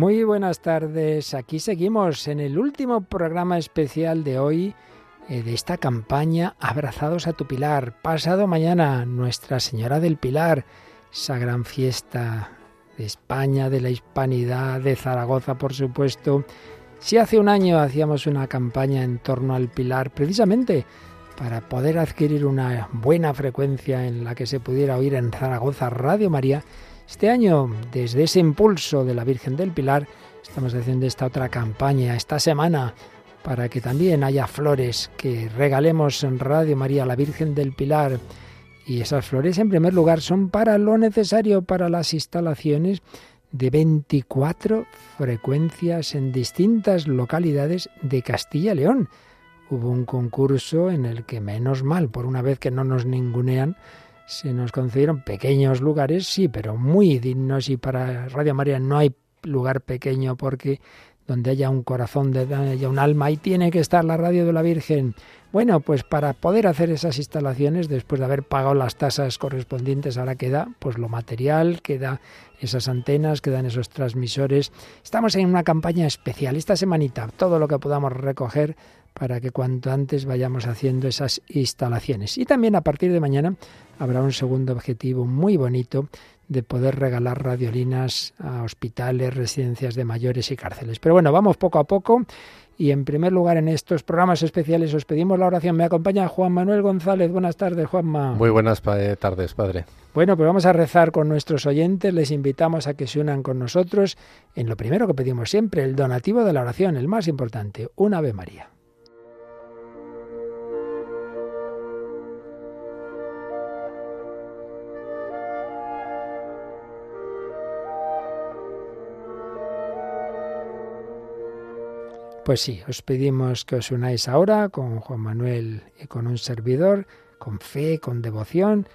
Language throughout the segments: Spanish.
Muy buenas tardes, aquí seguimos en el último programa especial de hoy eh, de esta campaña Abrazados a tu Pilar. Pasado mañana, Nuestra Señora del Pilar, esa gran fiesta de España, de la hispanidad, de Zaragoza, por supuesto. Si hace un año hacíamos una campaña en torno al Pilar, precisamente para poder adquirir una buena frecuencia en la que se pudiera oír en Zaragoza Radio María, este año, desde ese impulso de la Virgen del Pilar, estamos haciendo esta otra campaña, esta semana, para que también haya flores que regalemos en Radio María a la Virgen del Pilar. Y esas flores, en primer lugar, son para lo necesario para las instalaciones de 24 frecuencias en distintas localidades de Castilla y León. Hubo un concurso en el que, menos mal, por una vez que no nos ningunean, se nos concedieron pequeños lugares, sí, pero muy dignos y para Radio María no hay lugar pequeño porque donde haya un corazón, de, haya un alma, ahí tiene que estar la radio de la Virgen. Bueno, pues para poder hacer esas instalaciones, después de haber pagado las tasas correspondientes, ahora queda pues lo material, queda esas antenas, quedan esos transmisores. Estamos en una campaña especial esta semanita, todo lo que podamos recoger para que cuanto antes vayamos haciendo esas instalaciones. Y también a partir de mañana habrá un segundo objetivo muy bonito de poder regalar radiolinas a hospitales, residencias de mayores y cárceles. Pero bueno, vamos poco a poco y en primer lugar en estos programas especiales os pedimos la oración. Me acompaña Juan Manuel González. Buenas tardes, Juanma. Muy buenas tardes, padre. Bueno, pues vamos a rezar con nuestros oyentes. Les invitamos a que se unan con nosotros en lo primero que pedimos siempre, el donativo de la oración, el más importante, un Ave María. Pues sí, os pedimos que os unáis ahora con Juan Manuel y con un servidor, con fe, con devoción.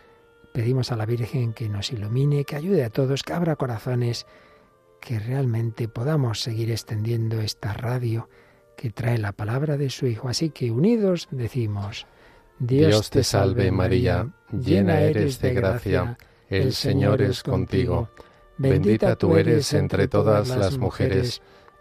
Pedimos a la Virgen que nos ilumine, que ayude a todos, que abra corazones, que realmente podamos seguir extendiendo esta radio que trae la palabra de su Hijo. Así que unidos decimos, Dios, te salve María, llena eres de gracia, el Señor es contigo, bendita tú eres entre todas las mujeres,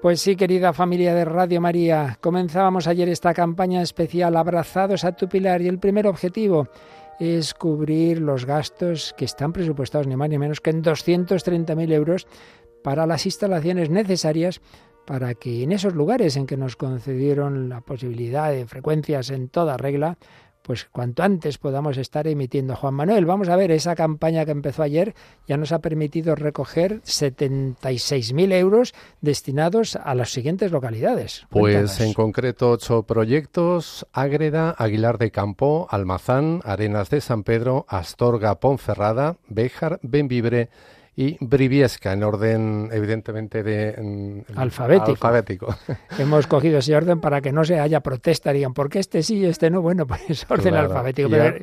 Pues sí, querida familia de Radio María, comenzábamos ayer esta campaña especial Abrazados a tu Pilar y el primer objetivo es cubrir los gastos que están presupuestados ni más ni menos que en 230.000 euros para las instalaciones necesarias para que en esos lugares en que nos concedieron la posibilidad de frecuencias en toda regla, pues cuanto antes podamos estar emitiendo. Juan Manuel, vamos a ver, esa campaña que empezó ayer ya nos ha permitido recoger 76.000 euros destinados a las siguientes localidades. Pues en concreto ocho proyectos, Ágreda, Aguilar de Campo, Almazán, Arenas de San Pedro, Astorga, Ponferrada, Béjar, Benvibre, y Briviesca, en orden, evidentemente, de alfabético. Hemos cogido ese orden para que no se haya protesta, digan, ¿por qué este sí y este no? Bueno, pues orden alfabético. Pero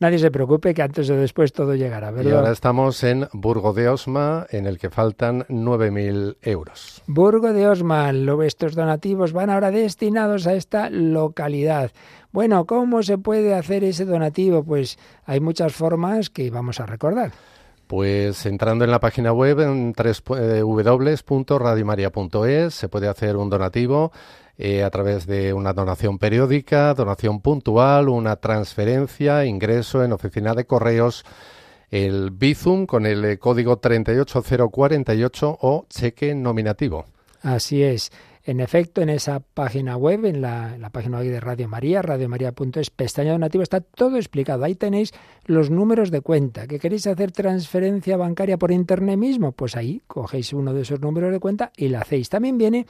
nadie se preocupe que antes o después todo llegará, ¿verdad? Y ahora estamos en Burgo de Osma, en el que faltan 9.000 euros. Burgo de Osma, estos donativos van ahora destinados a esta localidad. Bueno, ¿cómo se puede hacer ese donativo? Pues hay muchas formas que vamos a recordar. Pues entrando en la página web en www.radiomaria.es se puede hacer un donativo eh, a través de una donación periódica, donación puntual, una transferencia, ingreso en oficina de correos, el Bizum con el eh, código 38048 o cheque nominativo. Así es. En efecto, en esa página web, en la, página web de Radio María, radiomaria.es, pestaña donativo, está todo explicado. Ahí tenéis los números de cuenta. ¿Que queréis hacer transferencia bancaria por internet mismo? Pues ahí cogéis uno de esos números de cuenta y la hacéis. También viene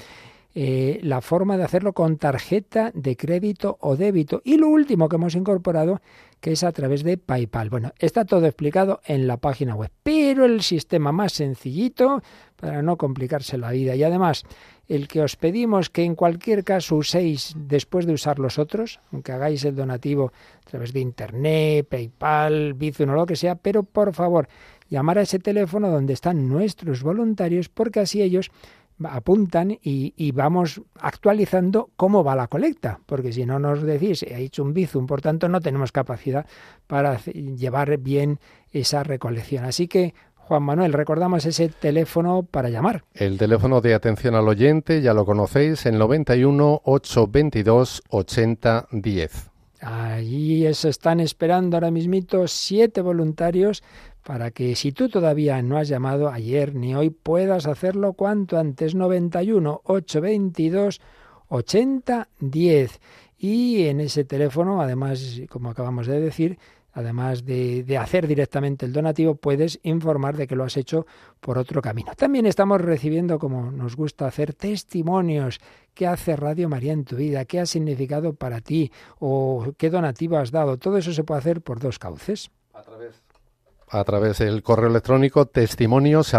eh, la forma de hacerlo con tarjeta de crédito o débito. Y lo último que hemos incorporado, que es a través de PayPal. Bueno, está todo explicado en la página web, pero el sistema más sencillito para no complicarse la vida y además el que os pedimos que en cualquier caso uséis después de usar los otros, aunque hagáis el donativo a través de Internet, PayPal, Bizum o lo que sea, pero por favor, llamar a ese teléfono donde están nuestros voluntarios porque así ellos apuntan y, y, vamos actualizando cómo va la colecta, porque si no nos decís, he hecho un bizum, por tanto no tenemos capacidad para llevar bien esa recolección. Así que Juan Manuel, recordamos ese teléfono para llamar. El teléfono de atención al oyente, ya lo conocéis, el 91 822 8010. Allí se están esperando ahora mismito siete voluntarios para que si tú todavía no has llamado ayer ni hoy puedas hacerlo cuanto antes 91 822 8010 y en ese teléfono además como acabamos de decir además de, hacer directamente el donativo, puedes informar de que lo has hecho por otro camino. También estamos recibiendo, como nos gusta hacer, testimonios. ¿Qué hace Radio María en tu vida? ¿Qué ha significado para ti? ¿O qué donativo has dado? Todo eso se puede hacer por dos cauces. A través, a través del correo electrónico testimonios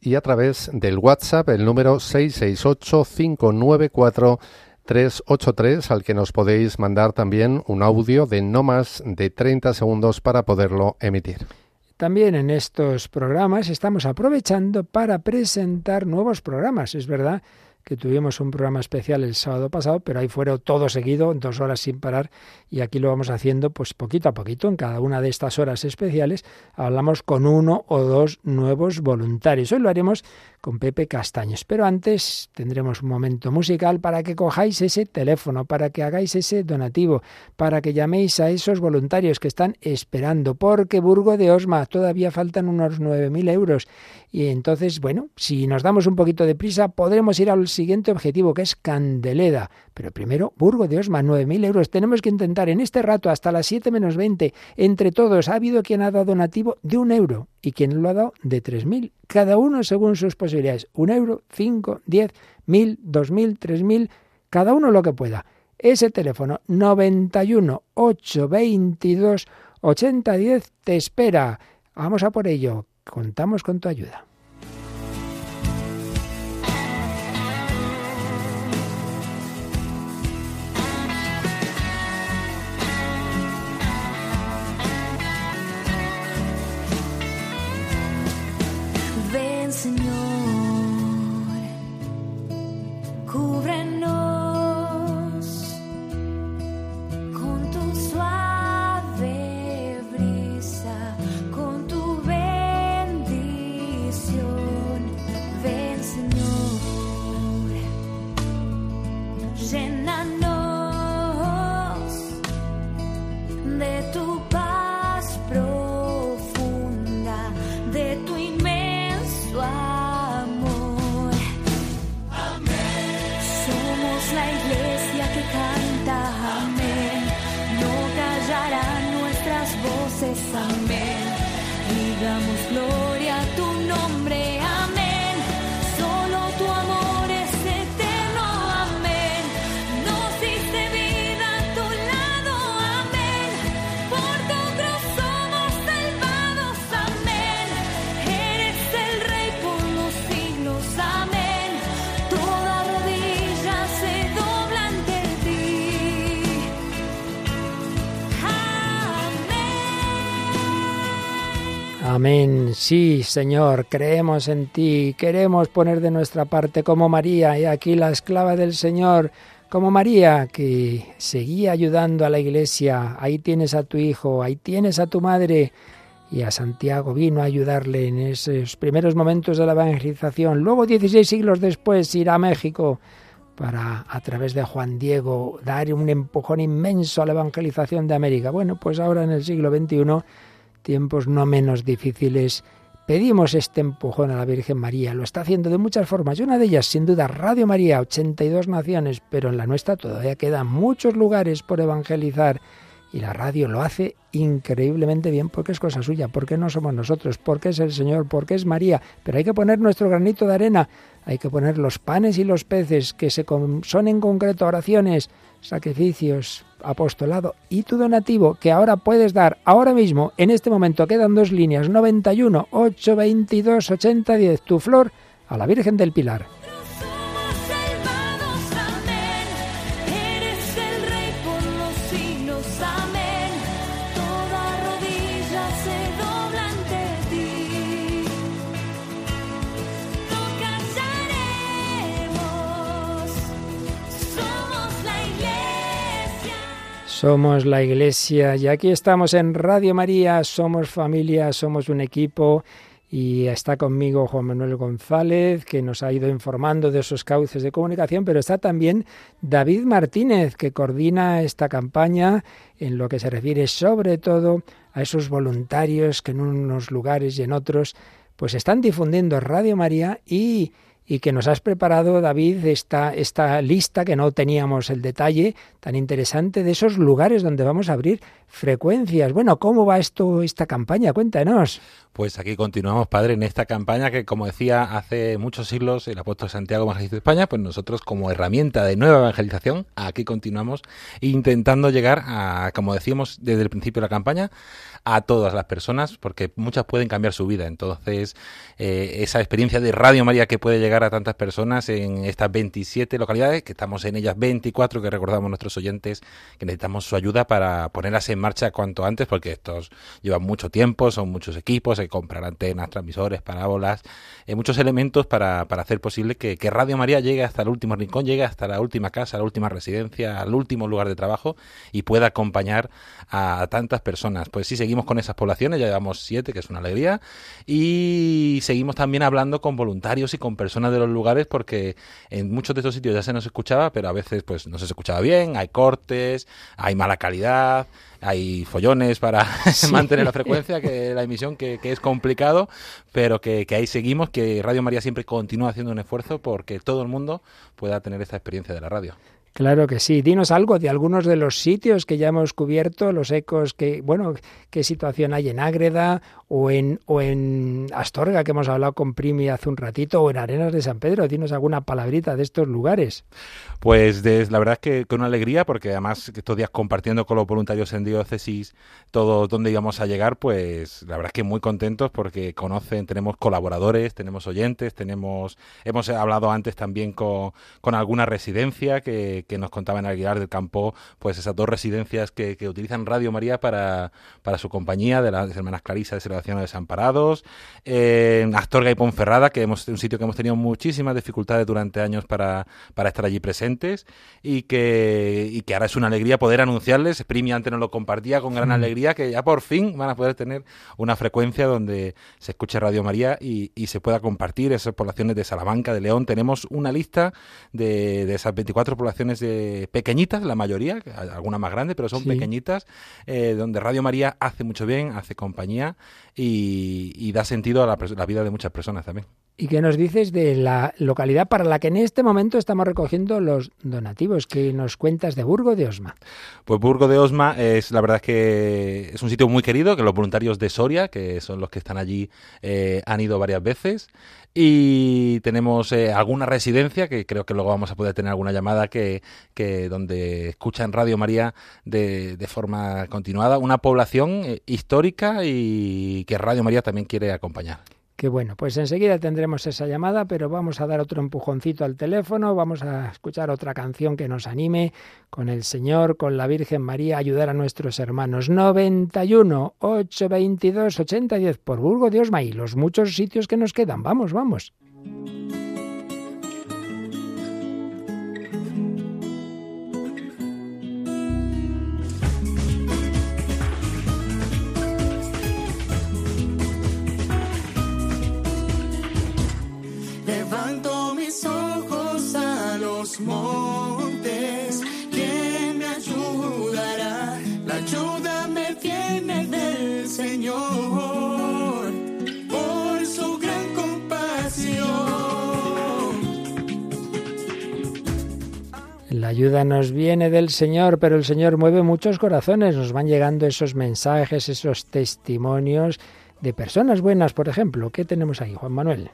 y a través del WhatsApp el número 668 594 383 al que nos podéis mandar también un audio de no más de 30 segundos para poderlo emitir. También en estos programas estamos aprovechando para presentar nuevos programas. Es verdad que tuvimos un programa especial el sábado pasado, pero ahí fueron todo seguido, dos horas sin parar, y aquí lo vamos haciendo pues poquito a poquito. En cada una de estas horas especiales hablamos con uno o dos nuevos voluntarios. Hoy lo haremos con Pepe Castaños. Pero antes tendremos un momento musical para que cojáis ese teléfono, para que hagáis ese donativo, para que llaméis a esos voluntarios que están esperando, porque Burgo de Osma todavía faltan unos 9.000 euros. Y entonces, bueno, si nos damos un poquito de prisa, podremos ir al siguiente objetivo, que es Candeleda. Pero primero, Burgo de Osma, 9.000 euros. Tenemos que intentar en este rato, hasta las 7 menos 20, entre todos, ha habido quien ha dado donativo de un euro y quien lo ha dado de 3.000 cada uno según sus posibilidades. Un euro, cinco, diez, mil, dos mil, tres mil, cada uno lo que pueda. Ese teléfono 91 822 8010 te espera. Vamos a por ello. Contamos con tu ayuda. Amén. Sí, Señor, creemos en ti, queremos poner de nuestra parte como María, y aquí la esclava del Señor, como María, que seguía ayudando a la iglesia. Ahí tienes a tu hijo, ahí tienes a tu madre. y a Santiago vino a ayudarle en esos primeros momentos de la evangelización. Luego, 16 siglos después, ir a México para, a través de Juan Diego, dar un empujón inmenso a la evangelización de América. Bueno, pues ahora en el siglo XXI, tiempos no menos difíciles, pedimos este empujón a la Virgen María. Lo está haciendo de muchas formas y una de ellas, sin duda, Radio María, 82 naciones, pero en la nuestra todavía quedan muchos lugares por evangelizar y la radio lo hace increíblemente bien porque es cosa suya, porque no somos nosotros, porque es el Señor, porque es María. Pero hay que poner nuestro granito de arena, hay que poner los panes y los peces, que se son en concreto oraciones, sacrificios, apostolado y tu donativo que ahora puedes dar ahora mismo, en este momento quedan dos líneas, 91 822 8010, tu flor a la Virgen del Pilar. Somos la Iglesia y aquí estamos en Radio María, somos familia, somos un equipo y está conmigo Juan Manuel González, que nos ha ido informando de esos cauces de comunicación, pero está también David Martínez, que coordina esta campaña en lo que se refiere sobre todo a esos voluntarios que en unos lugares y en otros pues están difundiendo Radio María y y que nos has preparado, David, esta, esta lista que no teníamos el detalle tan interesante de esos lugares donde vamos a abrir frecuencias. Bueno, ¿cómo va esto, esta campaña? Cuéntanos. Pues aquí continuamos, padre, en esta campaña que, como decía hace muchos siglos el apóstol Santiago Evangelista de España, pues nosotros como herramienta de nueva evangelización, aquí continuamos intentando llegar a, como decíamos desde el principio de la campaña, a todas las personas, porque muchas pueden cambiar su vida. Entonces, eh, esa experiencia de Radio María que puede llegar a tantas personas en estas 27 localidades, que estamos en ellas 24, que recordamos nuestros oyentes que necesitamos su ayuda para ponerlas en marcha cuanto antes, porque estos llevan mucho tiempo, son muchos equipos, hay que comprar antenas, transmisores, parábolas, eh, muchos elementos para, para hacer posible que, que Radio María llegue hasta el último rincón, llegue hasta la última casa, la última residencia, al último lugar de trabajo y pueda acompañar a tantas personas. Pues sí, seguimos seguimos con esas poblaciones, ya llevamos siete, que es una alegría, y seguimos también hablando con voluntarios y con personas de los lugares, porque en muchos de estos sitios ya se nos escuchaba, pero a veces pues no se escuchaba bien, hay cortes, hay mala calidad, hay follones para mantener la frecuencia, que la emisión, que, es complicado, pero que, que, ahí seguimos, que Radio María siempre continúa haciendo un esfuerzo porque todo el mundo pueda tener esta experiencia de la radio. Claro que sí. Dinos algo de algunos de los sitios que ya hemos cubierto, los ecos que, bueno, qué situación hay en Ágreda o en, o en Astorga, que hemos hablado con Primi hace un ratito, o en Arenas de San Pedro. Dinos alguna palabrita de estos lugares. Pues la verdad es que con una alegría, porque además estos días compartiendo con los voluntarios en diócesis todo dónde íbamos a llegar, pues la verdad es que muy contentos porque conocen, tenemos colaboradores, tenemos oyentes, tenemos, hemos hablado antes también con, con alguna residencia que que, nos contaba en Aguilar del Campo, pues esas dos residencias que, utilizan Radio María para, para su compañía, de las hermanas Clarisa de Salvación de Desamparados, en Astorga y Ponferrada, que hemos un sitio que hemos tenido muchísimas dificultades durante años para, para estar allí presentes y que, y que ahora es una alegría poder anunciarles, Primi antes nos lo compartía con gran alegría, que ya por fin van a poder tener una frecuencia donde se escuche Radio María y, y se pueda compartir esas poblaciones de Salamanca, de León. Tenemos una lista de, de esas 24 poblaciones de pequeñitas, la mayoría, algunas más grandes, pero son pequeñitas, eh, donde Radio María hace mucho bien, hace compañía y, da sentido a la, vida de muchas personas también. ¿Y qué nos dices de la localidad para la que en este momento estamos recogiendo los donativos? que nos cuentas de Burgo de Osma? Pues Burgo de Osma es la verdad que es un sitio muy querido, que los voluntarios de Soria, que son los que están allí, eh, han ido varias veces. Y tenemos eh, alguna residencia, que creo que luego vamos a poder tener alguna llamada que, que donde escuchan Radio María de, de forma continuada. Una población eh, histórica y que Radio María también quiere acompañar. Qué bueno, pues enseguida tendremos esa llamada, pero vamos a dar otro empujoncito al teléfono, vamos a escuchar otra canción que nos anime con el Señor, con la Virgen María, ayudar a nuestros hermanos. 91 822 8010 por Burgo Dios y los muchos sitios que nos quedan. Vamos, vamos. montes. ¿Quién ayudará? La ayuda me viene del Señor. Por su gran compasión. La ayuda nos viene del Señor, pero el Señor mueve muchos corazones. Nos van llegando esos mensajes, esos testimonios de personas buenas, por ejemplo. ¿Qué tenemos ahí, Juan Manuel?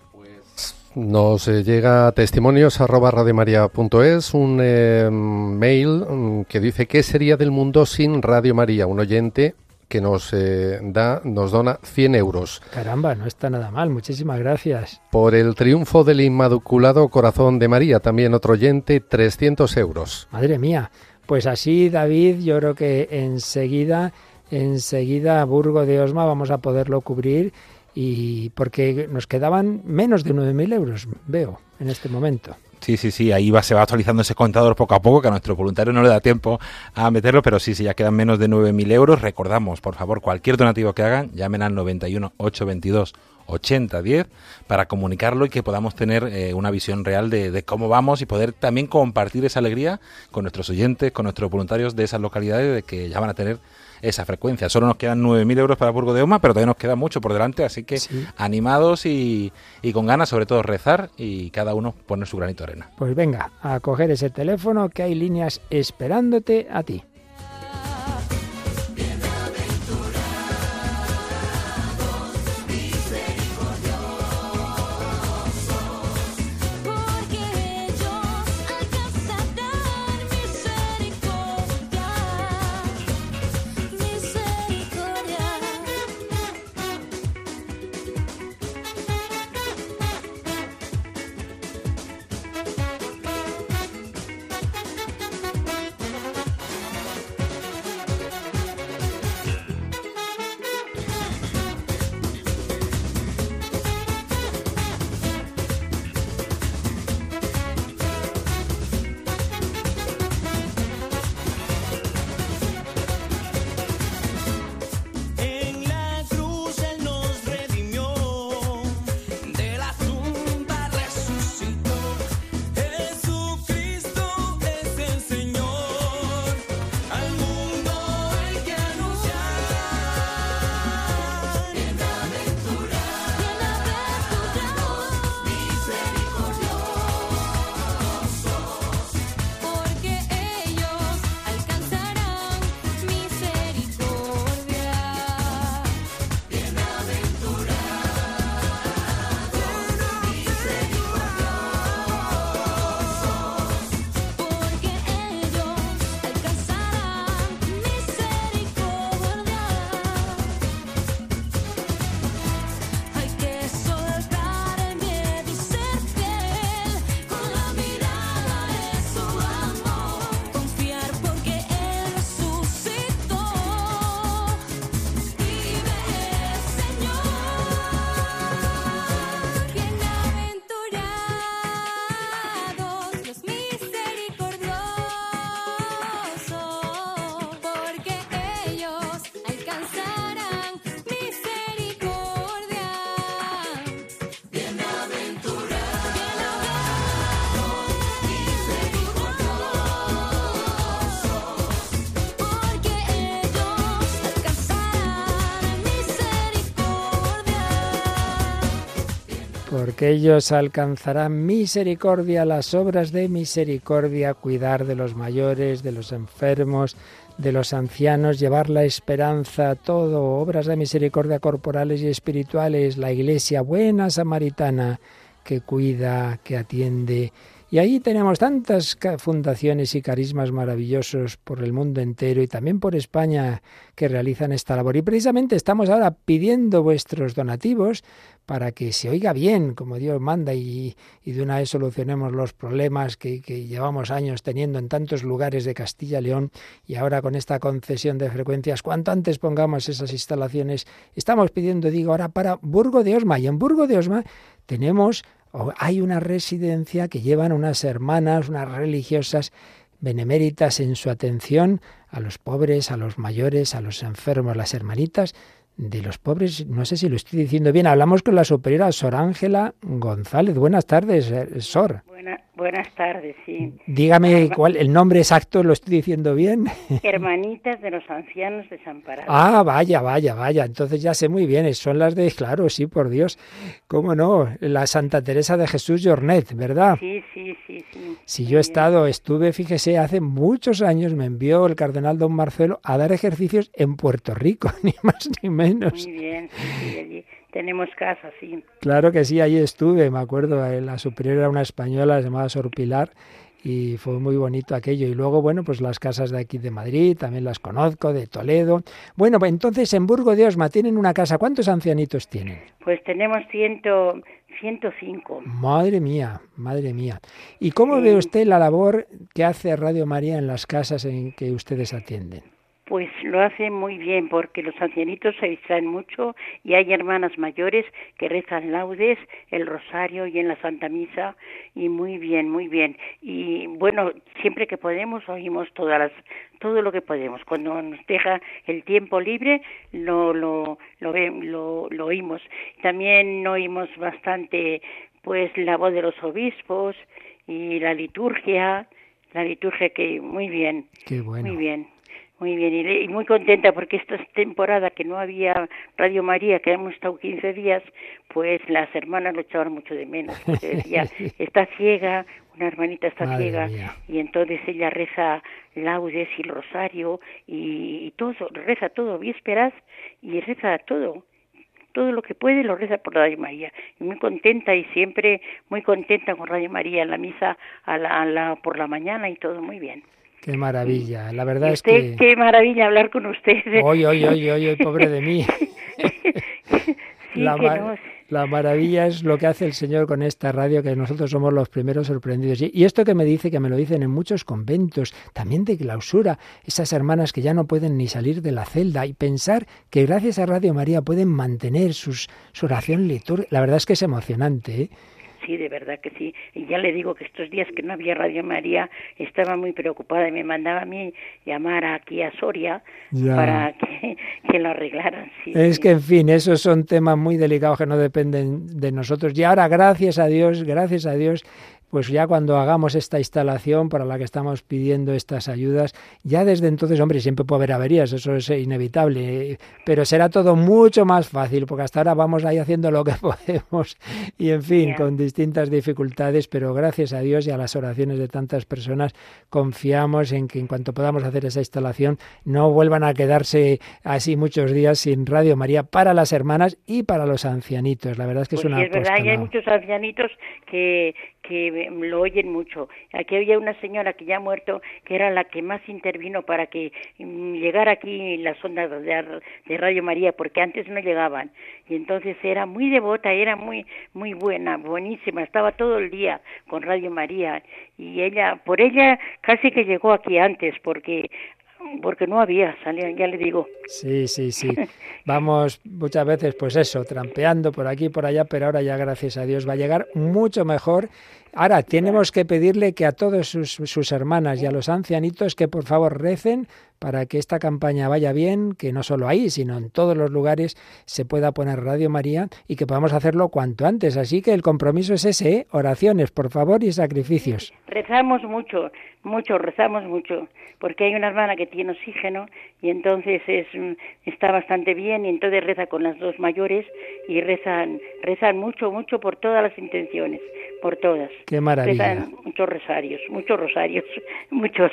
Nos eh, llega testimonios arroba radiomaria.es, un eh, mail mm, que dice ¿qué sería del mundo sin Radio María? Un oyente que nos eh, da, nos dona 100 euros. Caramba, no está nada mal, muchísimas gracias. Por el triunfo del Inmaculado Corazón de María, también otro oyente, 300 euros. Madre mía, pues así David, yo creo que enseguida, enseguida Burgo de Osma vamos a poderlo cubrir y porque nos quedaban menos de 9.000 euros, veo, en este momento. Sí, sí, sí, ahí va, se va actualizando ese contador poco a poco, que a nuestro voluntario no le da tiempo a meterlo, pero sí, sí, ya quedan menos de 9.000 euros. Recordamos, por favor, cualquier donativo que hagan, llamen al 91 822 8010 para comunicarlo y que podamos tener eh, una visión real de, de, cómo vamos y poder también compartir esa alegría con nuestros oyentes, con nuestros voluntarios de esas localidades de que ya van a tener esa frecuencia. Solo nos quedan 9.000 euros para Burgo de Oma, pero todavía nos queda mucho por delante, así que animados y, y, con ganas, sobre todo, rezar y cada uno poner su granito de arena. Pues venga, a coger ese teléfono que hay líneas esperándote a ti. Porque ellos alcanzarán misericordia, las obras de misericordia, cuidar de los mayores, de los enfermos, de los ancianos, llevar la esperanza, todo, obras de misericordia corporales y espirituales, la iglesia buena samaritana que cuida, que atiende. Y ahí tenemos tantas fundaciones y carismas maravillosos por el mundo entero y también por España que realizan esta labor. Y precisamente estamos ahora pidiendo vuestros donativos para que se oiga bien, como Dios manda, y, de una vez solucionemos los problemas que, que, llevamos años teniendo en tantos lugares de Castilla y León, y ahora con esta concesión de frecuencias, cuanto antes pongamos esas instalaciones, estamos pidiendo, digo, ahora para Burgo de Osma, y en Burgo de Osma tenemos, hay una residencia que llevan unas hermanas, unas religiosas, beneméritas en su atención a los pobres, a los mayores, a los enfermos, las hermanitas de los pobres, no sé si lo estoy diciendo bien, hablamos con la superiora Sor Ángela González. Buenas tardes, eh, Sor. buenas tardes, sí. Dígame cuál, el nombre exacto, ¿lo estoy diciendo bien? Hermanitas de los Ancianos Desamparados. Ah, vaya, vaya, vaya. Entonces ya sé muy bien, son las de, claro, sí, por Dios. ¿Cómo no? La Santa Teresa de Jesús Jornet, ¿verdad? Sí, sí, sí, sí. Si yo he estado, estuve, fíjese, hace muchos años me envió el cardenal don Marcelo a dar ejercicios en Puerto Rico, ni más ni menos. Muy bien, sí, allí tenemos casa, sí. Claro que sí, ahí estuve, me acuerdo, la superior era una española llamada Sor Pilar y fue muy bonito aquello. Y luego, bueno, pues las casas de aquí de Madrid, también las conozco, de Toledo. Bueno, pues entonces en Burgo de Osma tienen una casa. ¿Cuántos ancianitos tienen? Pues tenemos ciento, 105. Madre mía, madre mía. ¿Y cómo ve usted la labor que hace Radio María en las casas en que ustedes atienden? Pues lo hace muy bien porque los ancianitos se distraen mucho y hay hermanas mayores que rezan laudes, el rosario y en la Santa Misa y muy bien, muy bien. Y bueno, siempre que podemos oímos todas las todo lo que podemos. Cuando nos deja el tiempo libre lo lo lo, lo, lo oímos. También oímos bastante pues la voz de los obispos y la liturgia, la liturgia que muy bien. Qué bueno. Muy bien. Muy bien, y, muy contenta porque esta temporada que no había Radio María, que hemos estado 15 días, pues las hermanas lo echaban mucho de menos. Porque decía, está ciega, una hermanita está ciega, y entonces ella reza laudes y rosario y, todo, reza todo, vísperas y reza todo todo lo que puede lo reza por Radio María. Y muy contenta y siempre muy contenta con Radio María en la misa a la, a la, por la mañana y todo muy bien. Qué maravilla, la verdad es que... Qué maravilla hablar con usted. Hoy, hoy, hoy, hoy, pobre de mí. la, la, maravilla es lo que hace el Señor con esta radio, que nosotros somos los primeros sorprendidos. Y, y esto que me dice, que me lo dicen en muchos conventos, también de clausura, esas hermanas que ya no pueden ni salir de la celda, y pensar que gracias a Radio María pueden mantener sus, su oración litúrgica, la verdad es que es emocionante, ¿eh? Sí, de verdad que sí. Y ya le digo que estos días que no había Radio María estaba muy preocupada y me mandaba a mí llamar aquí a Soria para que, que, lo arreglaran. Sí, es que, en fin, esos son temas muy delicados que no dependen de nosotros. Y ahora, gracias a Dios, gracias a Dios, pues ya cuando hagamos esta instalación para la que estamos pidiendo estas ayudas, ya desde entonces, hombre, siempre puede haber averías, eso es inevitable, pero será todo mucho más fácil, porque hasta ahora vamos ahí haciendo lo que podemos y, en fin, con distintas dificultades, pero gracias a Dios y a las oraciones de tantas personas, confiamos en que en cuanto podamos hacer esa instalación, no vuelvan a quedarse así muchos días sin Radio María para las hermanas y para los ancianitos. La verdad es que es pues una... es verdad, hay muchos ancianitos que, que lo oyen mucho. Aquí había una señora que ya ha muerto, que era la que más intervino para que mm, llegara aquí las ondas de, de Radio María, porque antes no llegaban. Y entonces era muy devota, era muy, muy buena, buenísima, estaba todo el día con Radio María. Y ella, por ella casi que llegó aquí antes, porque porque no había, salía, ya le digo. Sí, sí, sí. Vamos muchas veces, pues eso, trampeando por aquí y por allá, pero ahora ya gracias a Dios va a llegar mucho mejor Ahora, tenemos que pedirle que a todos sus, sus, hermanas y a los ancianitos que por favor recen para que esta campaña vaya bien, que no solo ahí, sino en todos los lugares se pueda poner Radio María y que podamos hacerlo cuanto antes. Así que el compromiso es ese, ¿eh? oraciones, por favor, y sacrificios. Rezamos mucho, mucho, rezamos mucho, porque hay una hermana que tiene oxígeno y entonces es, está bastante bien y entonces reza con las dos mayores y rezan, rezan mucho, mucho por todas las intenciones, por todas. Qué maravilla. Muchos rosarios, muchos rosarios, muchos.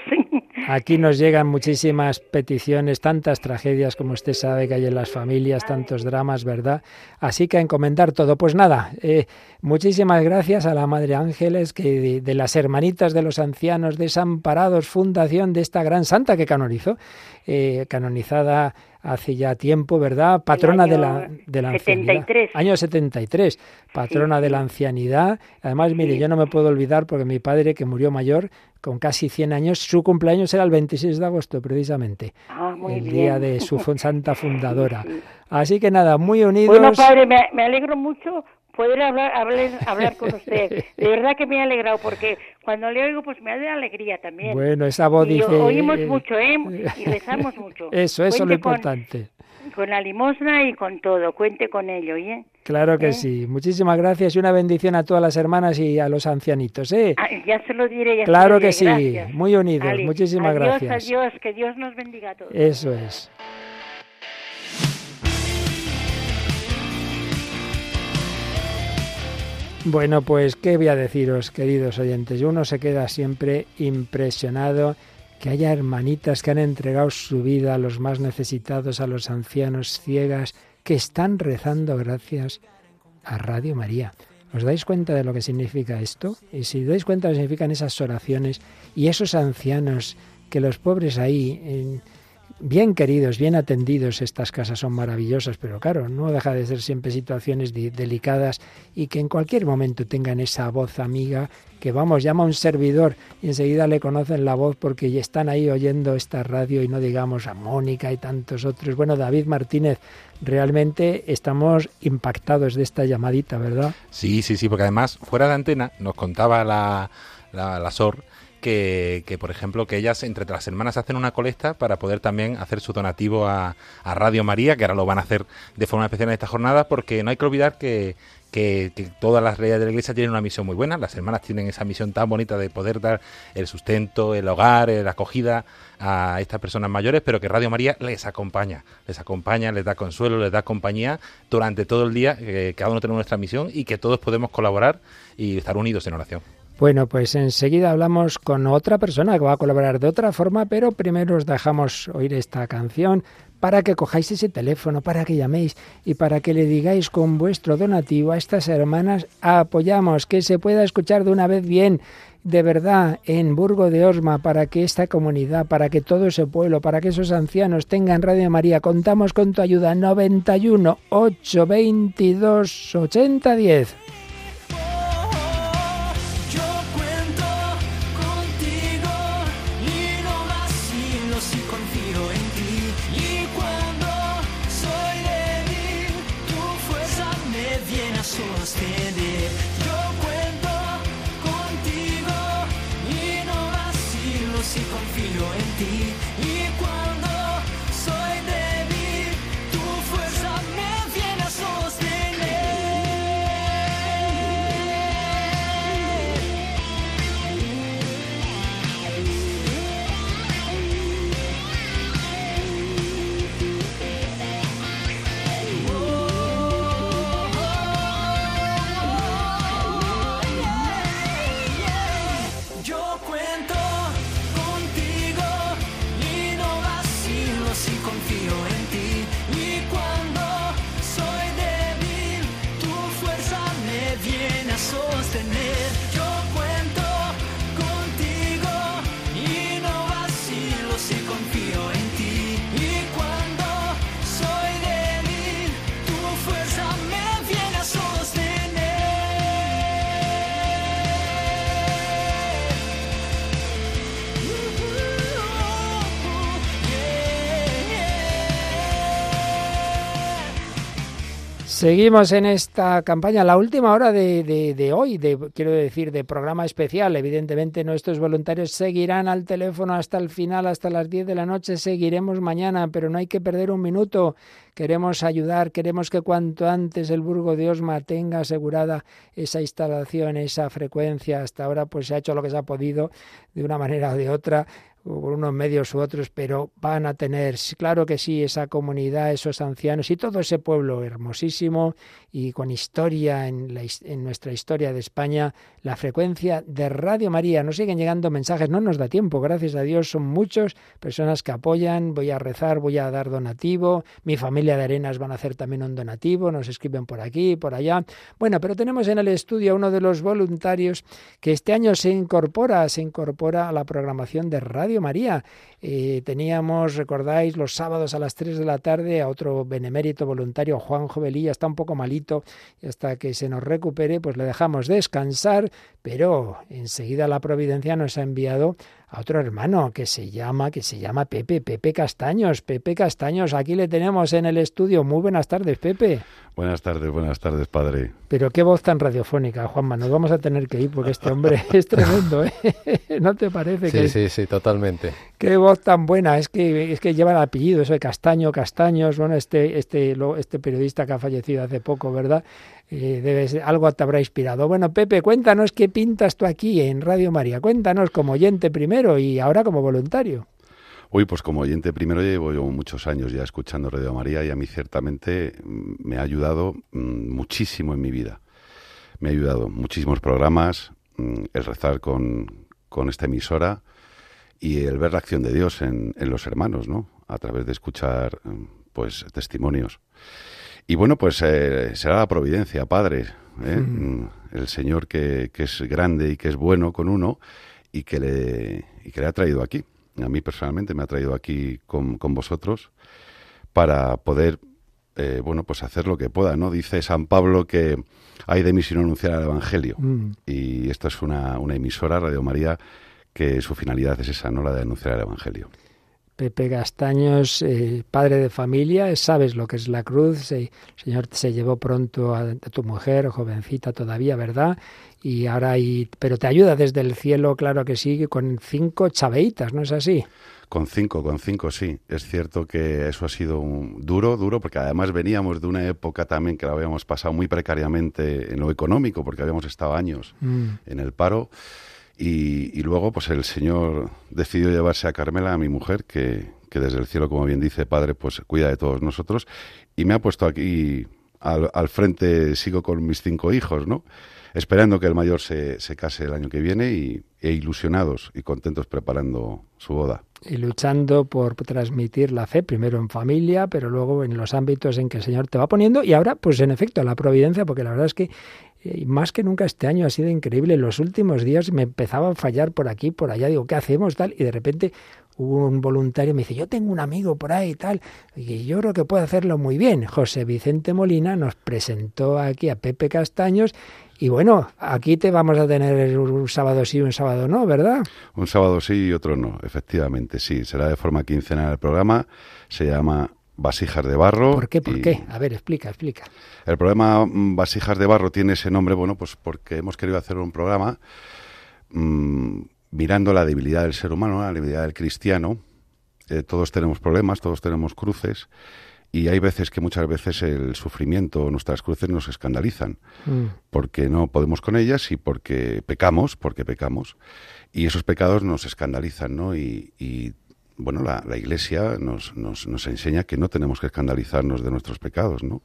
Aquí nos llegan muchísimas peticiones, tantas tragedias como usted sabe que hay en las familias, tantos dramas, ¿verdad? Así que a encomendar todo. Pues nada, eh, muchísimas gracias a la Madre Ángeles, que de, las hermanitas de los ancianos desamparados, fundación de esta gran santa que canonizó, eh, canonizada hace ya tiempo, ¿verdad? Patrona de la, de la 73. Año 73, patrona de la ancianidad. Además, mire, yo no me puedo olvidar porque mi padre, que murió mayor, con casi 100 años, su cumpleaños era el 26 de agosto, precisamente. Ah, el día de su santa fundadora. Así que nada, muy unidos. Bueno, padre, me, me alegro mucho poder hablar, hablar, hablar con usted. De verdad que me ha alegrado, porque cuando le oigo, pues me da alegría también. Bueno, esa voz dice... Oímos mucho, ¿eh? Y rezamos mucho. Eso, eso es lo importante. Con, la limosna y con todo, cuente con ello, ¿eh? Claro que ¿Eh? sí. Muchísimas gracias y una bendición a todas las hermanas y a los ancianitos, ¿eh? Ah, ya se lo diré. Ya Claro lo que diré, sí. gracias. Muy unidos. Vale, Muchísimas adiós, gracias. Adiós, que Dios nos bendiga a todos. Eso es. Bueno, pues qué voy a deciros, queridos oyentes. Uno se queda siempre impresionado que haya hermanitas que han entregado su vida a los más necesitados, a los ancianos ciegas, que están rezando gracias a Radio María. ¿Os dais cuenta de lo que significa esto? Y si dais cuenta de lo que significan esas oraciones y esos ancianos, que los pobres ahí, en- bien queridos, bien atendidos, estas casas son maravillosas, pero claro, no deja de ser siempre situaciones delicadas y que en cualquier momento tengan esa voz amiga que vamos, llama a un servidor y enseguida le conocen la voz porque ya están ahí oyendo esta radio y no digamos a Mónica y tantos otros. Bueno, David Martínez, realmente estamos impactados de esta llamadita, ¿verdad? Sí, sí, sí, porque además, fuera de antena, nos contaba la, la, la SOR que, que, por ejemplo, que ellas entre las hermanas hacen una colecta para poder también hacer su donativo a, Radio María, que ahora lo van a hacer de forma especial en esta jornada, porque no hay que olvidar que, que, que todas las reyes de la iglesia tienen una misión muy buena. Las hermanas tienen esa misión tan bonita de poder dar el sustento, el hogar, eh, la acogida a estas personas mayores, pero que Radio María les acompaña, les acompaña, les da consuelo, les da compañía durante todo el día, que cada uno tiene nuestra misión y que todos podemos colaborar y estar unidos en oración. Bueno, pues enseguida hablamos con otra persona que va a colaborar de otra forma, pero primero os dejamos oír esta canción para que cojáis ese teléfono, para que llaméis y para que le digáis con vuestro donativo a estas hermanas, apoyamos que se pueda escuchar de una vez bien, de verdad, en Burgo de Osma, para que esta comunidad, para que todo ese pueblo, para que esos ancianos tengan Radio María. Contamos con tu ayuda 91 822 8010. Seguimos en esta campaña, la última hora de, de- de hoy, de, quiero decir, de programa especial. Evidentemente nuestros voluntarios seguirán al teléfono hasta el final, hasta las 10 de la noche, seguiremos mañana, pero no hay que perder un minuto. Queremos ayudar, queremos que cuanto antes el Burgo de Osma tenga asegurada esa instalación, esa frecuencia. Hasta ahora pues se ha hecho lo que se ha podido de una manera o de otra por unos medios u otros, pero van a tener, claro que sí, esa comunidad, esos ancianos y todo ese pueblo hermosísimo y con historia en, la en nuestra historia de España, la frecuencia de Radio María. Nos siguen llegando mensajes, no nos da tiempo, gracias a Dios, son muchos personas que apoyan, voy a rezar, voy a dar donativo, mi familia de Arenas van a hacer también un donativo, nos escriben por aquí, por allá. Bueno, pero tenemos en el estudio a uno de los voluntarios que este año se incorpora, se incorpora a la programación de Radio María. Eh, teníamos, recordáis, los sábados a las 3 de la tarde a otro benemérito voluntario, Juan Jovelilla, está un poco malito y hasta que se nos recupere, pues le dejamos descansar, pero enseguida la providencia nos ha enviado a otro hermano que se llama, que se llama Pepe, Pepe Castaños, Pepe Castaños, aquí le tenemos en el estudio. Muy buenas tardes, Pepe. Buenas tardes, buenas tardes, padre. Pero qué voz tan radiofónica, Juanma. Nos vamos a tener que ir porque este hombre es tremendo, ¿eh? ¿No te parece? Sí, que sí, sí, totalmente. Qué voz tan buena. Es que, es que lleva el apellido, eso de Castaño, Castaños. Bueno, este, este, lo- este periodista que ha fallecido hace poco, ¿verdad? Eh, debe ser- algo te habrá inspirado. Bueno, Pepe, cuéntanos qué pintas tú aquí en Radio María. Cuéntanos como oyente primero y ahora como voluntario. Uy, pues como oyente primero llevo yo muchos años ya escuchando Radio María y a mí ciertamente mm, me ha ayudado mm, muchísimo en mi vida. Me ha ayudado muchísimos programas, mm, el rezar con, con esta emisora y el ver la acción de Dios en, en los hermanos, ¿no? A través de escuchar, pues, testimonios. Y bueno, pues eh, será la providencia, Padre, ¿eh? Mm, el Señor que, que es grande y que es bueno con uno y que le, y que le ha traído aquí. A mí personalmente me ha traído aquí con, con vosotros para poder, eh, bueno, pues hacer lo que pueda, ¿no? Dice San Pablo que hay de mí si no anunciar el Evangelio. Mm. Y esto es una, una emisora, Radio María, que su finalidad es esa, ¿no? La de anunciar el Evangelio. Pepe Castaños, eh, padre de familia, sabes lo que es la cruz. se- el Señor se llevó pronto a, a tu mujer, jovencita todavía, ¿verdad? Y ahora hay, pero te ayuda desde el cielo, claro que sí, con cinco chaveitas, ¿no es así? Con cinco, con cinco, sí. Es cierto que eso ha sido un- duro, duro, porque además veníamos de una época también que la habíamos pasado muy precariamente en lo económico, porque habíamos estado años Mm. en el paro. Y, luego, pues el Señor decidió llevarse a Carmela, a mi mujer, que, que desde el cielo, como bien dice, Padre, pues cuida de todos nosotros. Y me ha puesto aquí al, al frente, sigo con mis cinco hijos, ¿no? Esperando que el mayor se, se case el año que viene y, e ilusionados y contentos preparando su boda. y luchando por transmitir la fe, primero en familia, pero luego en los ámbitos en que el Señor te va poniendo. Y ahora, pues en efecto, la providencia, porque la verdad es que eh, más que nunca este año ha sido increíble. Los últimos días me empezaba a fallar por aquí, por allá. Digo, ¿qué hacemos? Tal. Y de repente hubo un voluntario me dice, yo tengo un amigo por ahí y tal, y yo creo que puede hacerlo muy bien. José Vicente Molina nos presentó aquí a Pepe Castaños y bueno, aquí te vamos a tener un sábado sí, un sábado no, ¿verdad? Un sábado sí y otro no, efectivamente, sí. Será de forma quincenal el programa. Se llama Vasijas de Barro. ¿Por qué? ¿Por y qué? A ver, explica, explica. El programa mm, Vasijas de Barro tiene ese nombre, bueno, pues porque hemos querido hacer un programa mm, mirando la debilidad del ser humano, la debilidad del cristiano. Eh, todos tenemos problemas, todos tenemos cruces. Y hay veces que muchas veces el sufrimiento, nuestras cruces nos escandalizan, Mm. porque no podemos con ellas y porque pecamos, porque pecamos. Y esos pecados nos escandalizan, ¿no? Y, y, bueno, la, la Iglesia nos, nos, nos enseña que no tenemos que escandalizarnos de nuestros pecados, ¿no?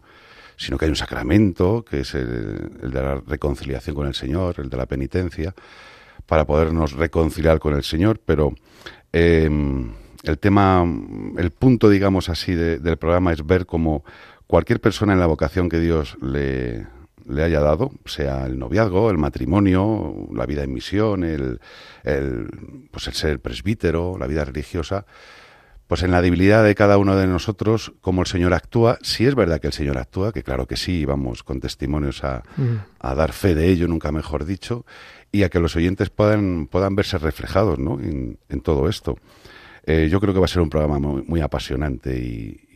Sino que hay un sacramento, que es el, el de la reconciliación con el Señor, el de la penitencia, para podernos reconciliar con el Señor, pero eh, el tema, el punto, digamos así, de- del programa es ver cómo cualquier persona en la vocación que Dios le, le haya dado, sea el noviazgo, el matrimonio, la vida en misión, el, el, pues el ser presbítero, la vida religiosa, pues en la debilidad de cada uno de nosotros, cómo el Señor actúa, si es verdad que el Señor actúa, que claro que sí, vamos con testimonios a, Mm. a dar fe de ello, nunca mejor dicho, y a que los oyentes puedan, puedan verse reflejados ¿no? en, en todo esto. Eh, yo creo que va a ser un programa muy, muy apasionante y,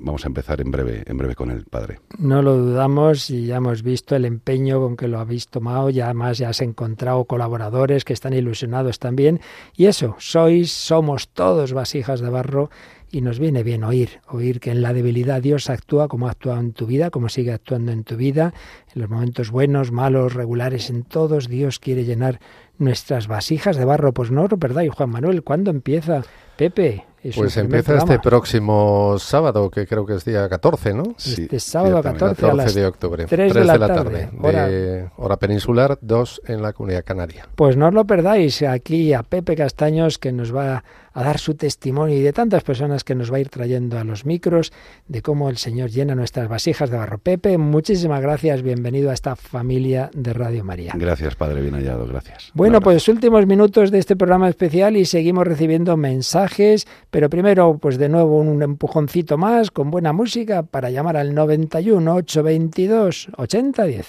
vamos a empezar en breve, en breve con el padre. No lo dudamos y ya hemos visto el empeño con que lo habéis tomado, ya más ya has encontrado colaboradores que están ilusionados también. Y eso, sois, somos todos vasijas de barro y nos viene bien oír, oír que en la debilidad Dios actúa como ha actuado en tu vida, como sigue actuando en tu vida, en los momentos buenos, malos, regulares, en todos Dios quiere llenar nuestras vasijas de barro. Pues no, ¿verdad? Y Juan Manuel, ¿cuándo empieza? Pepe. es Pues empieza este programa. próximo sábado, que creo que es día 14, ¿no? Este sábado ciertamente. 14 a 14 las de octubre. 3 de tres la tarde, hora- de hora peninsular, 2 en la comunidad canaria. Pues no os lo perdáis aquí a Pepe Castaños que nos va a dar su testimonio y de tantas personas que nos va a ir trayendo a los micros de cómo el Señor llena nuestras vasijas de barro. Pepe, muchísimas gracias, bienvenido a esta familia de Radio María. Gracias, padre, bien hallado, gracias. Bueno, pues últimos minutos de este programa especial y seguimos recibiendo mensajes, pero primero, pues de nuevo un empujoncito más con buena música para llamar al 91 822 8010.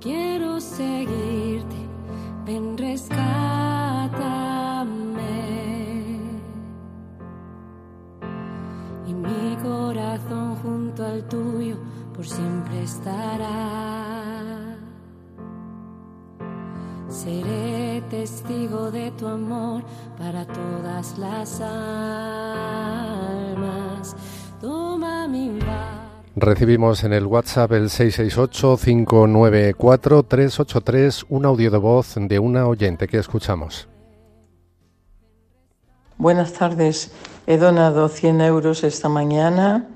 Quiero seguirte, corazón junto al tuyo por siempre estará. Seré testigo de tu amor para todas las almas. Toma mi. Recibimos en el WhatsApp el 668-594-383 un audio de voz de una oyente que escuchamos. Buenas tardes. He donado 100 euros esta mañana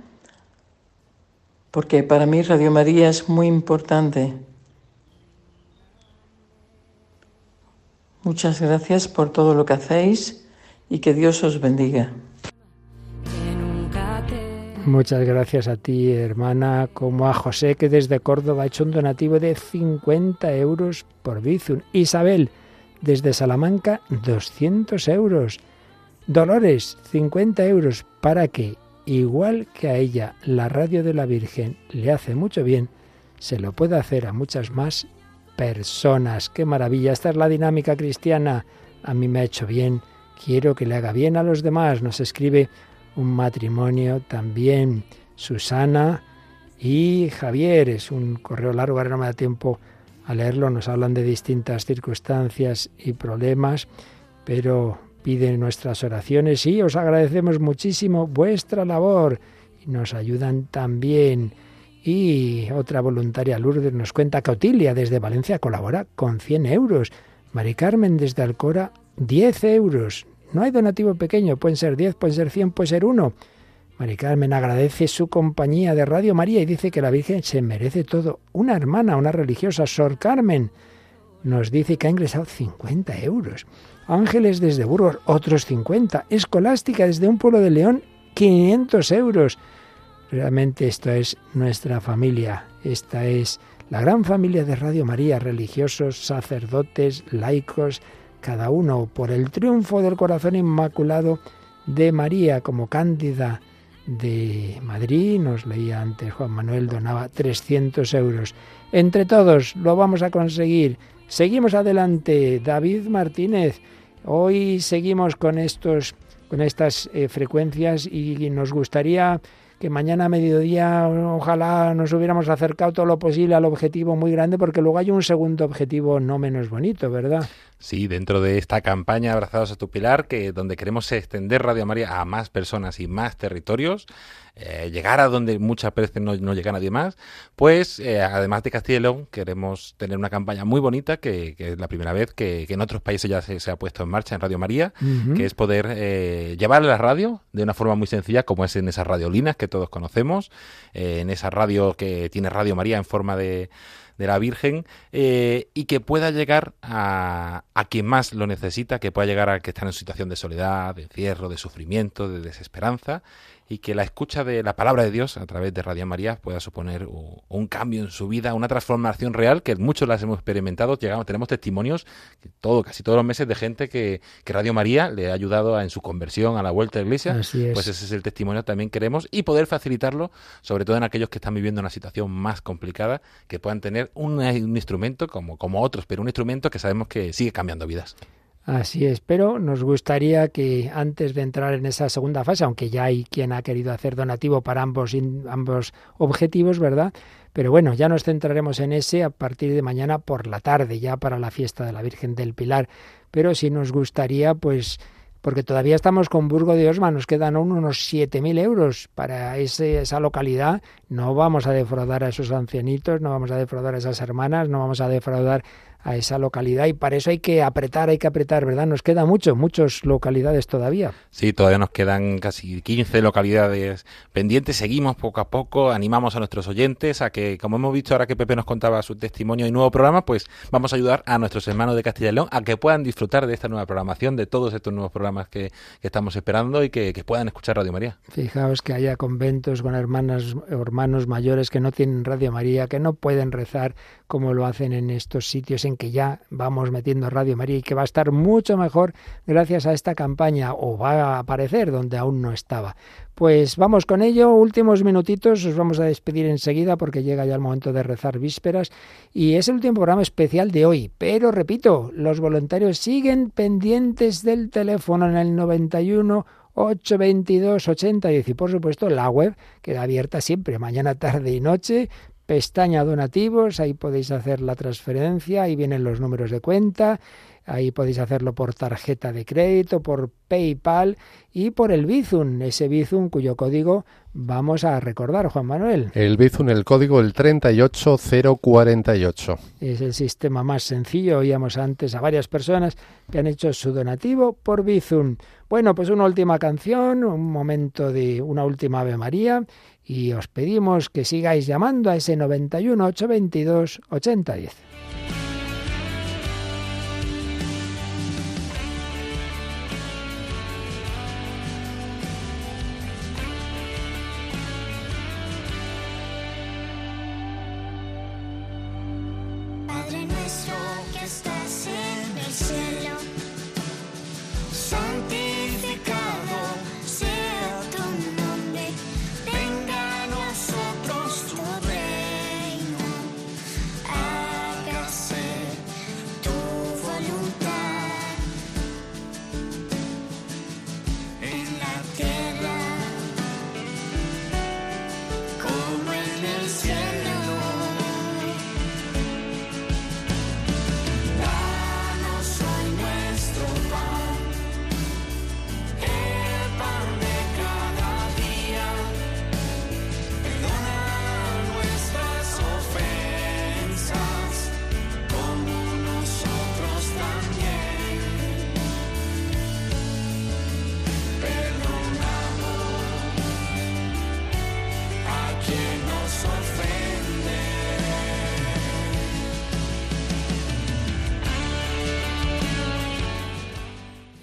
porque para mí Radio María es muy importante. Muchas gracias por todo lo que hacéis y que Dios os bendiga. Muchas gracias a ti, hermana, como a José, que desde Córdoba ha hecho un donativo de 50 euros por Bizum. Isabel, desde Salamanca, 200 euros. Dolores, 50 euros, para que, igual que a ella, la radio de la Virgen le hace mucho bien, se lo pueda hacer a muchas más personas. ¡Qué maravilla! Esta es la dinámica cristiana. A mí me ha hecho bien. Quiero que le haga bien a los demás. Nos escribe un matrimonio también. Susana y Javier. Es un correo largo, ahora no me da tiempo a leerlo. Nos hablan de distintas circunstancias y problemas, pero piden nuestras oraciones y os agradecemos muchísimo vuestra labor. Nos ayudan también. Y otra voluntaria, Lourdes, nos cuenta que Otilia desde Valencia colabora con 100 euros. Mari Carmen desde Alcora, 10 euros. No hay donativo pequeño, pueden ser 10, pueden ser 100, puede ser uno. Mari Carmen agradece su compañía de Radio María y dice que la Virgen se merece todo. Una hermana, una religiosa, Sor Carmen, nos dice que ha ingresado 50 euros. Ángeles desde Burgos, otros 50. Escolástica desde un pueblo de León, 500 euros. Realmente esto es nuestra familia. Esta es la gran familia de Radio María, religiosos, sacerdotes, laicos, cada uno por el triunfo del corazón inmaculado de María como cándida de Madrid, nos leía antes Juan Manuel, donaba 300 euros. Entre todos lo vamos a conseguir. Seguimos adelante. David Martínez, hoy seguimos con estos con estas eh, frecuencias y nos gustaría que mañana a mediodía ojalá nos hubiéramos acercado todo lo posible al objetivo muy grande porque luego hay un segundo objetivo no menos bonito, ¿verdad? Sí, dentro de esta campaña Abrazados a tu Pilar, que donde queremos extender Radio María a más personas y más territorios, eh, llegar a donde muchas veces no, no llega nadie más, pues eh, además de Castilla y León queremos tener una campaña muy bonita que, que es la primera vez que, que en otros países ya se, se, ha puesto en marcha en Radio María, que es poder eh, llevar la radio de una forma muy sencilla como es en esas radiolinas que todos conocemos, eh, en esa radio que tiene Radio María en forma de de la Virgen eh, y que pueda llegar a, a, quien más lo necesita, que pueda llegar a que están en situación de soledad, de encierro, de sufrimiento, de desesperanza y que la escucha de la palabra de Dios a través de Radio María pueda suponer un, cambio en su vida, una transformación real que muchos las hemos experimentado. Llegamos, tenemos testimonios todo, casi todos los meses de gente que, que Radio María le ha ayudado a, en su conversión a la vuelta a la iglesia. Así es. Pues ese es el testimonio que también queremos y poder facilitarlo, sobre todo en aquellos que están viviendo una situación más complicada, que puedan tener un, un instrumento como, como otros, pero un instrumento que sabemos que sigue cambiando vidas. Así es, pero nos gustaría que antes de entrar en esa segunda fase, aunque ya hay quien ha querido hacer donativo para ambos, ambos objetivos, ¿verdad? Pero bueno, ya nos centraremos en ese a partir de mañana por la tarde, ya para la fiesta de la Virgen del Pilar. Pero sí nos gustaría, pues, porque todavía estamos con Burgo de Osma, nos quedan aún unos 7.000 euros para ese, esa localidad. No vamos a defraudar a esos ancianitos, no vamos a defraudar a esas hermanas, no vamos a defraudar a esa localidad y para eso hay que apretar, hay que apretar, ¿verdad? Nos queda mucho, muchas localidades todavía. Sí, todavía nos quedan casi 15 localidades pendientes. Seguimos poco a poco, animamos a nuestros oyentes a que, como hemos visto ahora que Pepe nos contaba su testimonio y nuevo programa, pues vamos a ayudar a nuestros hermanos de Castilla y León a que puedan disfrutar de esta nueva programación, de todos estos nuevos programas que, que estamos esperando y que, que, puedan escuchar Radio María. Fijaos que haya conventos con hermanas, hermanos mayores que no tienen Radio María, que no pueden rezar como lo hacen en estos sitios en que ya vamos metiendo Radio María y que va a estar mucho mejor gracias a esta campaña o va a aparecer donde aún no estaba. Pues vamos con ello, últimos minutitos, os vamos a despedir enseguida porque llega ya el momento de rezar vísperas y es el último programa especial de hoy. Pero repito, los voluntarios siguen pendientes del teléfono en el 91 822 8010 y por supuesto la web queda abierta siempre, mañana, tarde y noche, pestaña donativos, ahí podéis hacer la transferencia, ahí vienen los números de cuenta, ahí podéis hacerlo por tarjeta de crédito, por PayPal y por el Bizum, ese Bizum cuyo código vamos a recordar, Juan Manuel. El Bizum, el código el 38048. Es el sistema más sencillo. Oíamos antes a varias personas que han hecho su donativo por Bizum. Bueno, pues una última canción, un momento de una última Ave María y os pedimos que sigáis llamando a ese 91 822 8010.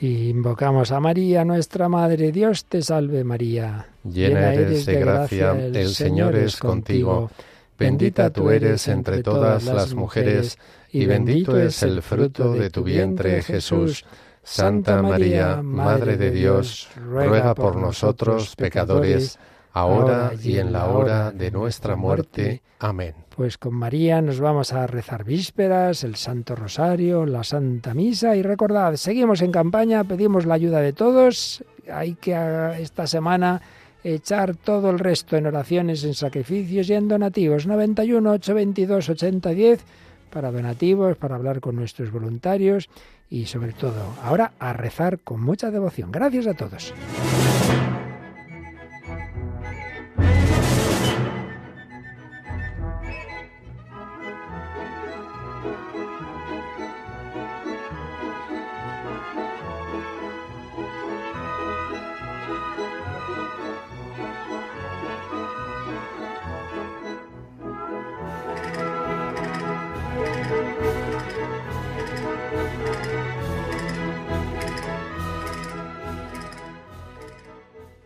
Invocamos a María, nuestra Madre. Dios te salve María. Llena eres de gracia, el Señor es contigo. Bendita tú eres entre todas las mujeres, y bendito es el fruto de tu vientre, Jesús. Santa María, Madre de Dios, ruega por nosotros pecadores, ahora y en la hora de nuestra muerte. Amén. Pues con María nos vamos a rezar vísperas, el Santo Rosario, la Santa Misa y recordad, seguimos en campaña, pedimos la ayuda de todos, hay que ah, esta semana echar todo el resto en oraciones, en sacrificios y en donativos. 91 822 8010 para donativos, para hablar con nuestros voluntarios y sobre todo ahora a rezar con mucha devoción. Gracias a todos.